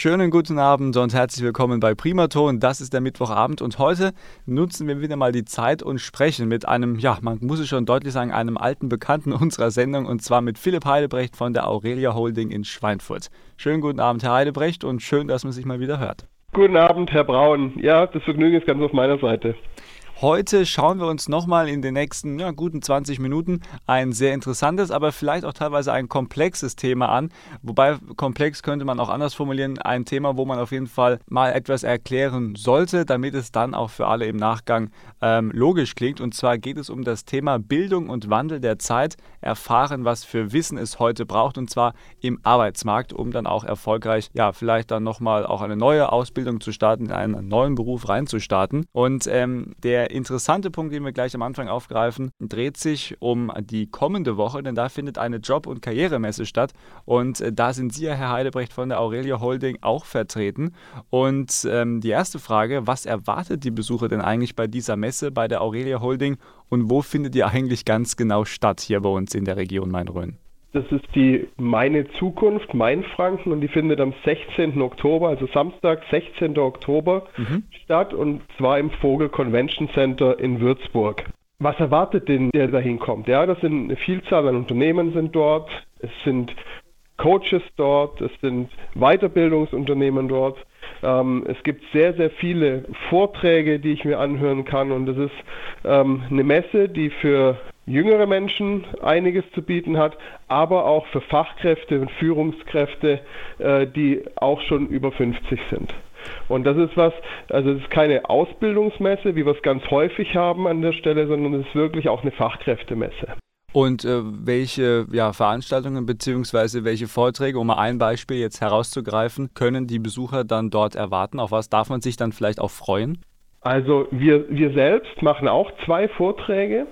Schönen guten Abend und herzlich willkommen bei Primaton. Das ist der Mittwochabend und heute nutzen wir wieder mal die Zeit und sprechen mit einem, ja, man muss es schon deutlich sagen, einem alten Bekannten unserer Sendung und zwar mit Philipp Heidebrecht von der Aurelia Holding in Schweinfurt. Schönen guten Abend, Herr Heidebrecht und schön, dass man sich mal wieder hört. Guten Abend, Herr Braun. Ja, das Vergnügen ist ganz auf meiner Seite. Heute schauen wir uns nochmal in den nächsten ja, guten 20 Minuten ein sehr interessantes, aber vielleicht auch teilweise ein komplexes Thema an. Wobei komplex könnte man auch anders formulieren. Ein Thema, wo man auf jeden Fall mal etwas erklären sollte, damit es dann auch für alle im Nachgang ähm, logisch klingt. Und zwar geht es um das Thema Bildung und Wandel der Zeit. Erfahren, was für Wissen es heute braucht und zwar im Arbeitsmarkt, um dann auch erfolgreich, ja, vielleicht dann nochmal auch eine neue Ausbildung zu starten, in einen neuen Beruf reinzustarten. Und ähm, der interessante Punkt, den wir gleich am Anfang aufgreifen, dreht sich um die kommende Woche, denn da findet eine Job- und Karrieremesse statt. Und äh, da sind Sie Herr Heidebrecht von der Aurelia Holding, auch vertreten. Und ähm, die erste Frage, was erwartet die Besucher denn eigentlich bei dieser Messe, bei der Aurelia Holding und wo findet die eigentlich ganz genau statt hier bei uns in der Region Main-Rhön? Das ist die Meine Zukunft, Mainfranken, und die findet am 16. Oktober, also Samstag, 16. Oktober mhm. statt, und zwar im Vogel Convention Center in Würzburg. Was erwartet den, der da hinkommt? Ja, das sind eine Vielzahl an Unternehmen sind dort, es sind Coaches dort, es sind Weiterbildungsunternehmen dort. Ähm, es gibt sehr, sehr viele Vorträge, die ich mir anhören kann und es ist ähm, eine Messe, die für jüngere Menschen einiges zu bieten hat, aber auch für Fachkräfte und Führungskräfte, äh, die auch schon über 50 sind. Und das ist was, also es ist keine Ausbildungsmesse, wie wir es ganz häufig haben an der Stelle, sondern es ist wirklich auch eine Fachkräftemesse. Und äh, welche ja, Veranstaltungen bzw. welche Vorträge, um mal ein Beispiel jetzt herauszugreifen, können die Besucher dann dort erwarten? Auf was darf man sich dann vielleicht auch freuen? Also wir, wir selbst machen auch zwei Vorträge.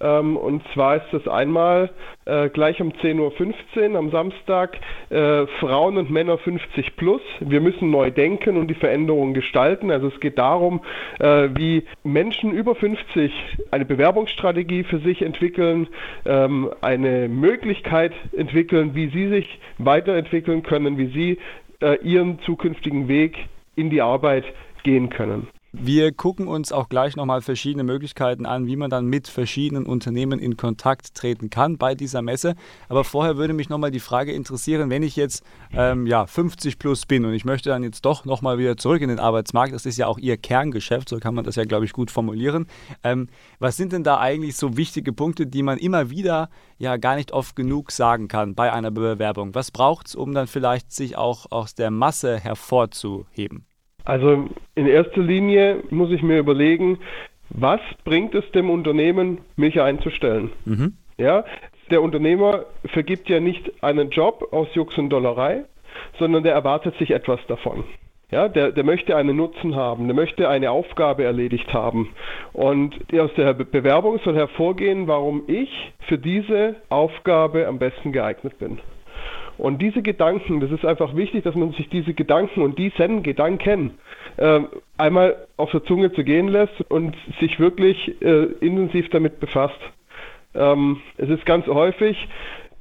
Ähm, und zwar ist das einmal äh, gleich um 10.15 Uhr am Samstag äh, Frauen und Männer 50 plus. Wir müssen neu denken und die Veränderung gestalten. Also es geht darum, äh, wie Menschen über 50 eine Bewerbungsstrategie für sich entwickeln, ähm, eine Möglichkeit entwickeln, wie sie sich weiterentwickeln können, wie sie äh, ihren zukünftigen Weg in die Arbeit gehen können. Wir gucken uns auch gleich nochmal verschiedene Möglichkeiten an, wie man dann mit verschiedenen Unternehmen in Kontakt treten kann bei dieser Messe. Aber vorher würde mich nochmal die Frage interessieren, wenn ich jetzt ähm, ja, 50 plus bin und ich möchte dann jetzt doch nochmal wieder zurück in den Arbeitsmarkt, das ist ja auch Ihr Kerngeschäft, so kann man das ja, glaube ich, gut formulieren. Ähm, was sind denn da eigentlich so wichtige Punkte, die man immer wieder ja gar nicht oft genug sagen kann bei einer Bewerbung? Was braucht es, um dann vielleicht sich auch aus der Masse hervorzuheben? Also in erster Linie muss ich mir überlegen, was bringt es dem Unternehmen, mich einzustellen? Mhm. Ja, der Unternehmer vergibt ja nicht einen Job aus Jux und Dollerei, sondern der erwartet sich etwas davon. Ja, der, der möchte einen Nutzen haben, der möchte eine Aufgabe erledigt haben. Und aus der Bewerbung soll hervorgehen, warum ich für diese Aufgabe am besten geeignet bin. Und diese Gedanken, das ist einfach wichtig, dass man sich diese Gedanken und diesen Gedanken äh, einmal auf der Zunge zu gehen lässt und sich wirklich äh, intensiv damit befasst. Ähm, es ist ganz häufig,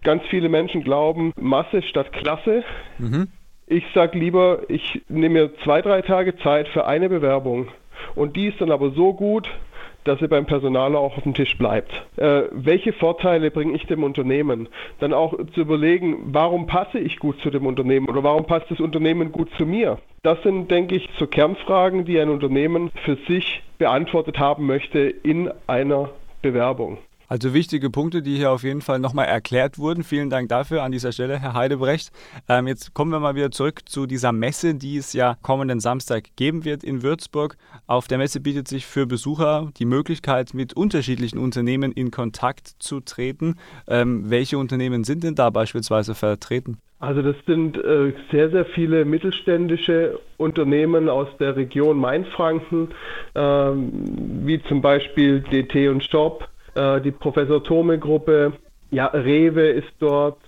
ganz viele Menschen glauben, Masse statt Klasse. Mhm. Ich sage lieber, ich nehme mir zwei, drei Tage Zeit für eine Bewerbung. Und die ist dann aber so gut, dass er beim Personaler auch auf dem Tisch bleibt. Äh, welche Vorteile bringe ich dem Unternehmen? Dann auch zu überlegen, warum passe ich gut zu dem Unternehmen oder warum passt das Unternehmen gut zu mir? Das sind, denke ich, so Kernfragen, die ein Unternehmen für sich beantwortet haben möchte in einer Bewerbung. Also wichtige Punkte, die hier auf jeden Fall nochmal erklärt wurden. Vielen Dank dafür an dieser Stelle, Herr Heidebrecht. Ähm, jetzt kommen wir mal wieder zurück zu dieser Messe, die es ja kommenden Samstag geben wird in Würzburg. Auf der Messe bietet sich für Besucher die Möglichkeit, mit unterschiedlichen Unternehmen in Kontakt zu treten. Ähm, welche Unternehmen sind denn da beispielsweise vertreten? Also das sind äh, sehr, sehr viele mittelständische Unternehmen aus der Region Mainfranken, ähm, wie zum Beispiel DT und Shop, äh, die Professor Thome-Gruppe, ja, Rewe ist dort,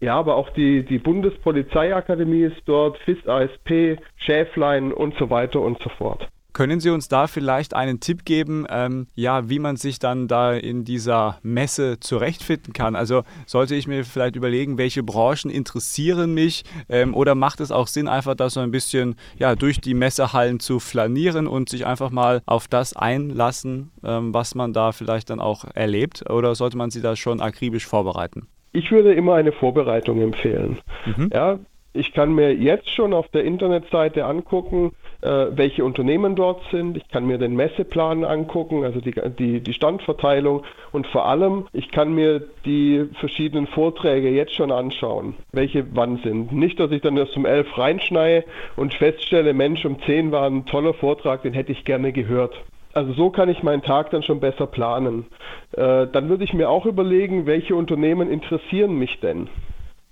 ja, aber auch die, die Bundespolizeiakademie ist dort, FIS ASP, Schäflein und so weiter und so fort. Können Sie uns da vielleicht einen Tipp geben, ähm, ja, wie man sich dann da in dieser Messe zurechtfinden kann? Also sollte ich mir vielleicht überlegen, welche Branchen interessieren mich ähm, oder macht es auch Sinn, einfach da so ein bisschen ja, durch die Messehallen zu flanieren und sich einfach mal auf das einlassen, ähm, was man da vielleicht dann auch erlebt? Oder sollte man sie da schon akribisch vorbereiten? Ich würde immer eine Vorbereitung empfehlen. Mhm. Ja, ich kann mir jetzt schon auf der Internetseite angucken, welche Unternehmen dort sind. Ich kann mir den Messeplan angucken, also die, die, die Standverteilung. Und vor allem, ich kann mir die verschiedenen Vorträge jetzt schon anschauen, welche wann sind. Nicht, dass ich dann erst um elf reinschneie und feststelle, Mensch, um zehn war ein toller Vortrag, den hätte ich gerne gehört. Also so kann ich meinen Tag dann schon besser planen. Äh, dann würde ich mir auch überlegen, welche Unternehmen interessieren mich denn.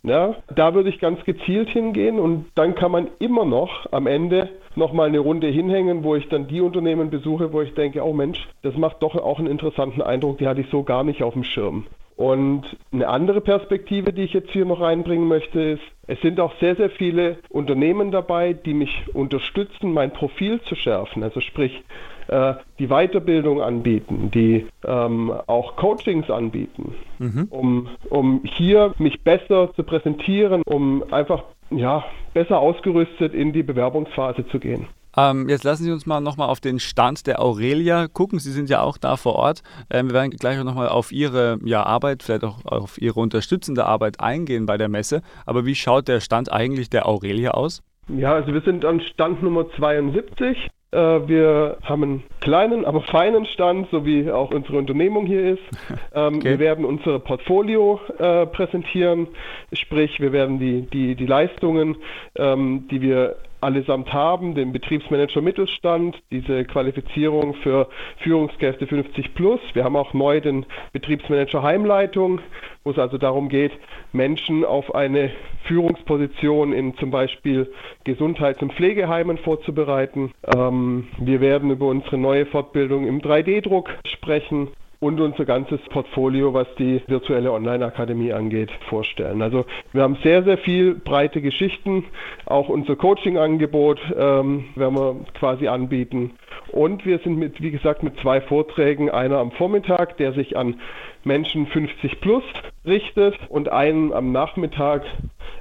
Ja, da würde ich ganz gezielt hingehen und dann kann man immer noch am Ende nochmal eine Runde hinhängen, wo ich dann die Unternehmen besuche, wo ich denke, oh Mensch, das macht doch auch einen interessanten Eindruck, die hatte ich so gar nicht auf dem Schirm. Und eine andere Perspektive, die ich jetzt hier noch reinbringen möchte, ist, es sind auch sehr, sehr viele Unternehmen dabei, die mich unterstützen, mein Profil zu schärfen. Also sprich, äh, die Weiterbildung anbieten, die ähm, auch Coachings anbieten, mhm. um, um hier mich besser zu präsentieren, um einfach ja, besser ausgerüstet in die Bewerbungsphase zu gehen. Ähm, jetzt lassen Sie uns mal nochmal auf den Stand der Aurelia gucken. Sie sind ja auch da vor Ort. Ähm, wir werden gleich auch nochmal auf Ihre ja, Arbeit, vielleicht auch auf Ihre unterstützende Arbeit eingehen bei der Messe. Aber wie schaut der Stand eigentlich der Aurelia aus? Ja, also wir sind an Stand Nummer 72. Äh, wir haben einen kleinen, aber feinen Stand, so wie auch unsere Unternehmung hier ist. Ähm, okay. Wir werden unser Portfolio äh, präsentieren, sprich wir werden die, die, die Leistungen, ähm, die wir allesamt haben, den Betriebsmanager Mittelstand, diese Qualifizierung für Führungskräfte 50 plus. Wir haben auch neu den Betriebsmanager Heimleitung, wo es also darum geht, Menschen auf eine Führungsposition in zum Beispiel Gesundheits- und Pflegeheimen vorzubereiten. Ähm, wir werden über unsere neue Fortbildung im 3D-Druck sprechen und unser ganzes Portfolio, was die virtuelle Online-Akademie angeht, vorstellen. Also wir haben sehr, sehr viel breite Geschichten. Auch unser Coaching-Angebot ähm, werden wir quasi anbieten. Und wir sind mit, wie gesagt, mit zwei Vorträgen, einer am Vormittag, der sich an Menschen 50 plus richtet und einen am Nachmittag,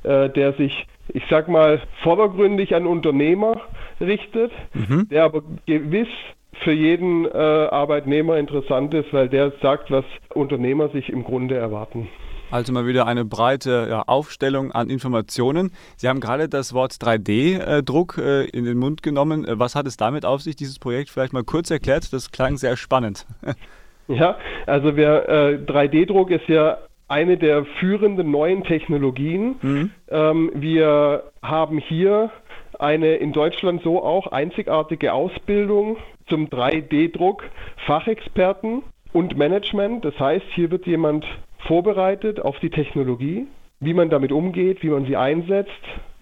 äh, der sich, ich sag mal, vordergründig an Unternehmer richtet, mhm. der aber gewiss für jeden äh, Arbeitnehmer interessant ist, weil der sagt, was Unternehmer sich im Grunde erwarten. Also mal wieder eine breite ja, Aufstellung an Informationen. Sie haben gerade das Wort 3D-Druck äh, in den Mund genommen. Äh, was hat es damit auf sich, dieses Projekt? Vielleicht mal kurz erklärt. Das klang sehr spannend. ja, also wir, äh, 3D-Druck ist ja eine der führenden neuen Technologien. Mhm. Ähm, wir haben hier eine in Deutschland so auch einzigartige Ausbildung zum 3D-Druck, Fachexperten und Management. Das heißt, hier wird jemand vorbereitet auf die Technologie, wie man damit umgeht, wie man sie einsetzt,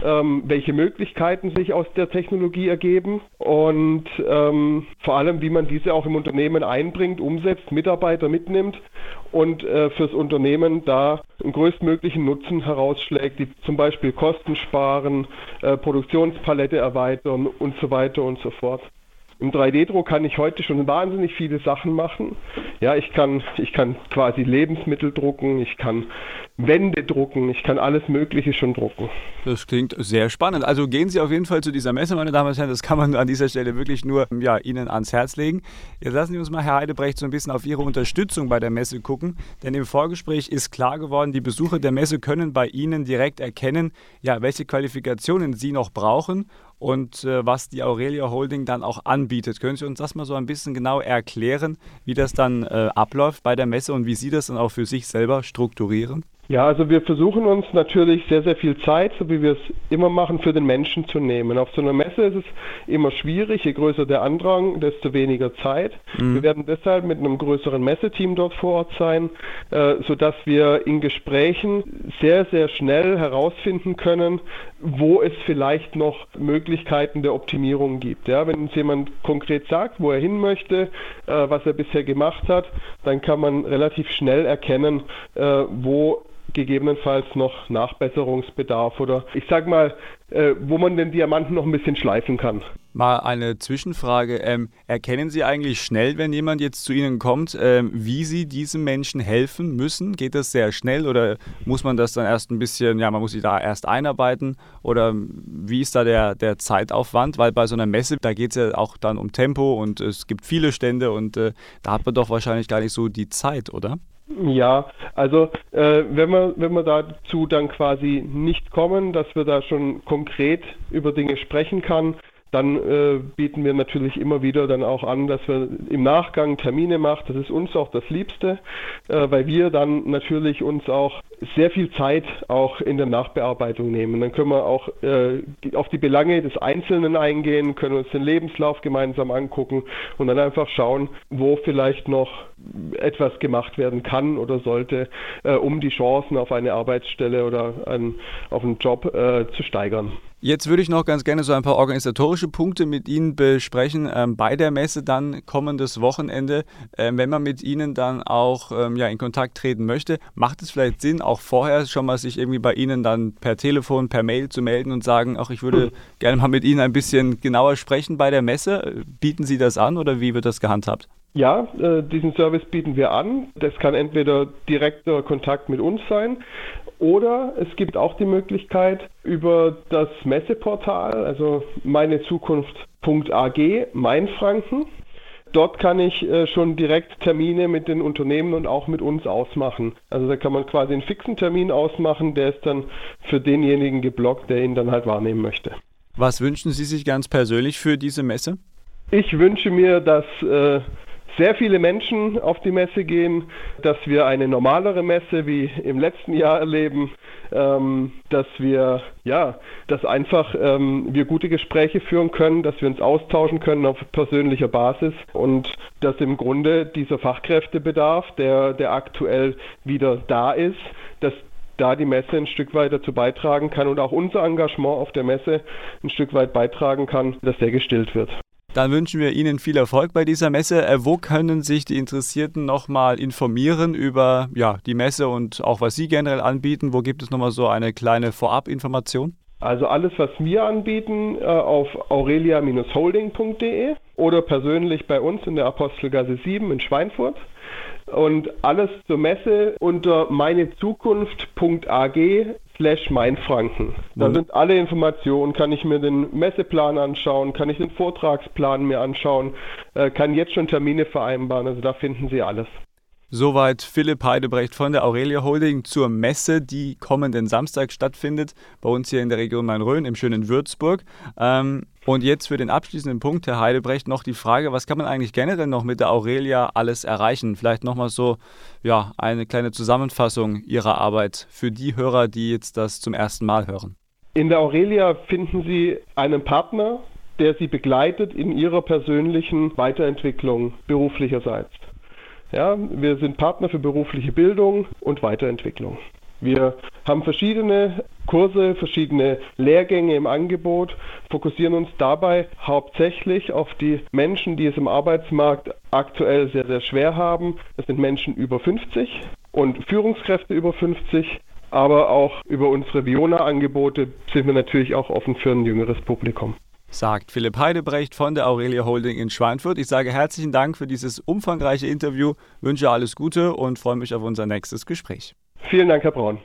ähm, welche Möglichkeiten sich aus der Technologie ergeben und ähm, vor allem, wie man diese auch im Unternehmen einbringt, umsetzt, Mitarbeiter mitnimmt und äh, fürs Unternehmen da einen größtmöglichen Nutzen herausschlägt, die zum Beispiel Kosten sparen, äh, Produktionspalette erweitern und so weiter und so fort. Im 3D-Druck kann ich heute schon wahnsinnig viele Sachen machen. Ja, ich kann, ich kann quasi Lebensmittel drucken, ich kann Wände drucken, ich kann alles Mögliche schon drucken. Das klingt sehr spannend. Also gehen Sie auf jeden Fall zu dieser Messe, meine Damen und Herren. Das kann man an dieser Stelle wirklich nur ja, Ihnen ans Herz legen. Jetzt lassen Sie uns mal, Herr Heidebrecht, so ein bisschen auf Ihre Unterstützung bei der Messe gucken. Denn im Vorgespräch ist klar geworden, die Besucher der Messe können bei Ihnen direkt erkennen, ja, welche Qualifikationen Sie noch brauchen und äh, was die Aurelia Holding dann auch anbietet. Können Sie uns das mal so ein bisschen genau erklären, wie das dann äh, abläuft bei der Messe und wie Sie das dann auch für sich selber strukturieren? Ja, also wir versuchen uns natürlich sehr, sehr viel Zeit, so wie wir es immer machen, für den Menschen zu nehmen. Auf so einer Messe ist es immer schwierig, je größer der Andrang, desto weniger Zeit. Mhm. Wir werden deshalb mit einem größeren Messeteam dort vor Ort sein, äh, sodass wir in Gesprächen sehr, sehr schnell herausfinden können, wo es vielleicht noch Möglichkeiten der Optimierung gibt. Ja, wenn uns jemand konkret sagt, wo er hin möchte, äh, was er bisher gemacht hat, dann kann man relativ schnell erkennen, äh, wo gegebenenfalls noch Nachbesserungsbedarf oder ich sag mal, äh, wo man den Diamanten noch ein bisschen schleifen kann. Mal eine Zwischenfrage. Ähm, erkennen Sie eigentlich schnell, wenn jemand jetzt zu Ihnen kommt, ähm, wie Sie diesem Menschen helfen müssen? Geht das sehr schnell oder muss man das dann erst ein bisschen, ja, man muss sich da erst einarbeiten oder wie ist da der, der Zeitaufwand? Weil bei so einer Messe, da geht es ja auch dann um Tempo und es gibt viele Stände und äh, da hat man doch wahrscheinlich gar nicht so die Zeit, oder? Ja, also äh, wenn wir wenn wir dazu dann quasi nicht kommen, dass wir da schon konkret über Dinge sprechen kann, dann äh, bieten wir natürlich immer wieder dann auch an, dass wir im Nachgang Termine machen. Das ist uns auch das Liebste, äh, weil wir dann natürlich uns auch sehr viel Zeit auch in der Nachbearbeitung nehmen. Dann können wir auch äh, auf die Belange des Einzelnen eingehen, können uns den Lebenslauf gemeinsam angucken und dann einfach schauen, wo vielleicht noch etwas gemacht werden kann oder sollte, äh, um die Chancen auf eine Arbeitsstelle oder ein, auf einen Job äh, zu steigern. Jetzt würde ich noch ganz gerne so ein paar organisatorische Punkte mit Ihnen besprechen ähm, bei der Messe dann kommendes Wochenende. Ähm, wenn man mit Ihnen dann auch ähm, ja, in Kontakt treten möchte, macht es vielleicht Sinn, auch vorher schon mal sich irgendwie bei Ihnen dann per Telefon, per Mail zu melden und sagen, ach, ich würde gerne mal mit Ihnen ein bisschen genauer sprechen bei der Messe. Bieten Sie das an oder wie wird das gehandhabt? Ja, äh, diesen Service bieten wir an. Das kann entweder direkter Kontakt mit uns sein oder es gibt auch die Möglichkeit über das Messeportal, also meinezukunft.ag, Mainfranken. Dort kann ich äh, schon direkt Termine mit den Unternehmen und auch mit uns ausmachen. Also da kann man quasi einen fixen Termin ausmachen, der ist dann für denjenigen geblockt, der ihn dann halt wahrnehmen möchte. Was wünschen Sie sich ganz persönlich für diese Messe? Ich wünsche mir, dass äh, sehr viele Menschen auf die Messe gehen, dass wir eine normalere Messe wie im letzten Jahr erleben, ähm, dass wir ja, dass einfach ähm, wir gute Gespräche führen können, dass wir uns austauschen können auf persönlicher Basis und dass im Grunde dieser Fachkräftebedarf, der, der aktuell wieder da ist, dass da die Messe ein Stück weit dazu beitragen kann und auch unser Engagement auf der Messe ein Stück weit beitragen kann, dass der gestillt wird. Dann wünschen wir Ihnen viel Erfolg bei dieser Messe. Äh, wo können sich die Interessierten nochmal informieren über ja, die Messe und auch was Sie generell anbieten? Wo gibt es nochmal so eine kleine Vorabinformation? Also alles, was wir anbieten, äh, auf aurelia-holding.de oder persönlich bei uns in der Apostelgasse 7 in Schweinfurt. Und alles zur Messe unter meinezukunft.ag slash Mainfranken. Da mhm. sind alle Informationen, kann ich mir den Messeplan anschauen, kann ich den Vortragsplan mir anschauen, äh, kann jetzt schon Termine vereinbaren, also da finden Sie alles. Soweit Philipp Heidebrecht von der Aurelia Holding zur Messe, die kommenden Samstag stattfindet, bei uns hier in der Region Main-Rhön im schönen Würzburg. Ähm, und jetzt für den abschließenden Punkt, Herr Heidebrecht, noch die Frage, was kann man eigentlich generell noch mit der Aurelia alles erreichen? Vielleicht nochmal so ja, eine kleine Zusammenfassung Ihrer Arbeit für die Hörer, die jetzt das zum ersten Mal hören. In der Aurelia finden Sie einen Partner, der Sie begleitet in Ihrer persönlichen Weiterentwicklung beruflicherseits. Ja, wir sind Partner für berufliche Bildung und Weiterentwicklung. Wir haben verschiedene Kurse, verschiedene Lehrgänge im Angebot, fokussieren uns dabei hauptsächlich auf die Menschen, die es im Arbeitsmarkt aktuell sehr, sehr schwer haben. Das sind Menschen über 50 und Führungskräfte über 50, aber auch über unsere Viona-Angebote sind wir natürlich auch offen für ein jüngeres Publikum sagt Philipp Heidebrecht von der Aurelia Holding in Schweinfurt. Ich sage herzlichen Dank für dieses umfangreiche Interview, wünsche alles Gute und freue mich auf unser nächstes Gespräch. Vielen Dank, Herr Braun.